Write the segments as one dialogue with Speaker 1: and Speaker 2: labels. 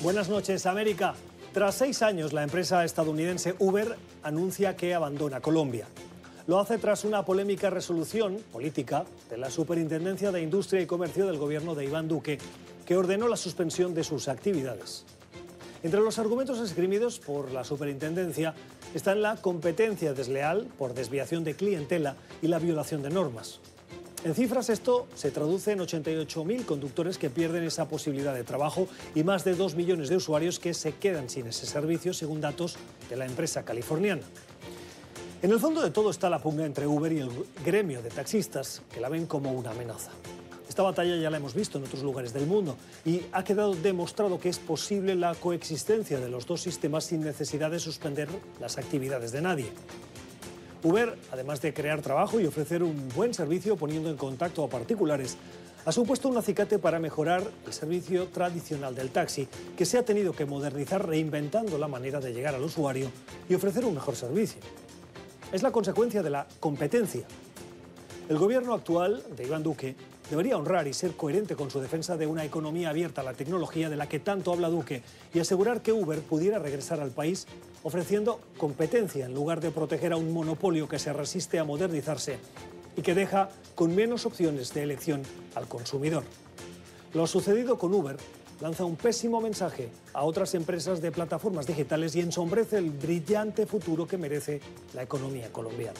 Speaker 1: Buenas noches, América. Tras seis años, la empresa estadounidense Uber anuncia que abandona Colombia. Lo hace tras una polémica resolución política de la Superintendencia de Industria y Comercio del gobierno de Iván Duque, que ordenó la suspensión de sus actividades. Entre los argumentos esgrimidos por la superintendencia están la competencia desleal por desviación de clientela y la violación de normas. En cifras esto se traduce en 88.000 conductores que pierden esa posibilidad de trabajo y más de 2 millones de usuarios que se quedan sin ese servicio según datos de la empresa californiana. En el fondo de todo está la pugna entre Uber y el gremio de taxistas, que la ven como una amenaza. Esta batalla ya la hemos visto en otros lugares del mundo y ha quedado demostrado que es posible la coexistencia de los dos sistemas sin necesidad de suspender las actividades de nadie. Uber, además de crear trabajo y ofrecer un buen servicio poniendo en contacto a particulares, ha supuesto un acicate para mejorar el servicio tradicional del taxi, que se ha tenido que modernizar reinventando la manera de llegar al usuario y ofrecer un mejor servicio es la consecuencia de la competencia. El gobierno actual de Iván Duque debería honrar y ser coherente con su defensa de una economía abierta a la tecnología de la que tanto habla Duque y asegurar que Uber pudiera regresar al país ofreciendo competencia en lugar de proteger a un monopolio que se resiste a modernizarse y que deja con menos opciones de elección al consumidor. Lo sucedido con Uber lanza un pésimo mensaje a otras empresas de plataformas digitales y ensombrece el brillante futuro que merece la economía colombiana.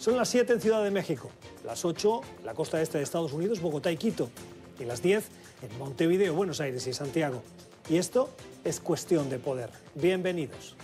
Speaker 1: Son las 7 en Ciudad de México, las 8 en la costa este de Estados Unidos, Bogotá y Quito, y las 10 en Montevideo, Buenos Aires y Santiago. Y esto es cuestión de poder. Bienvenidos.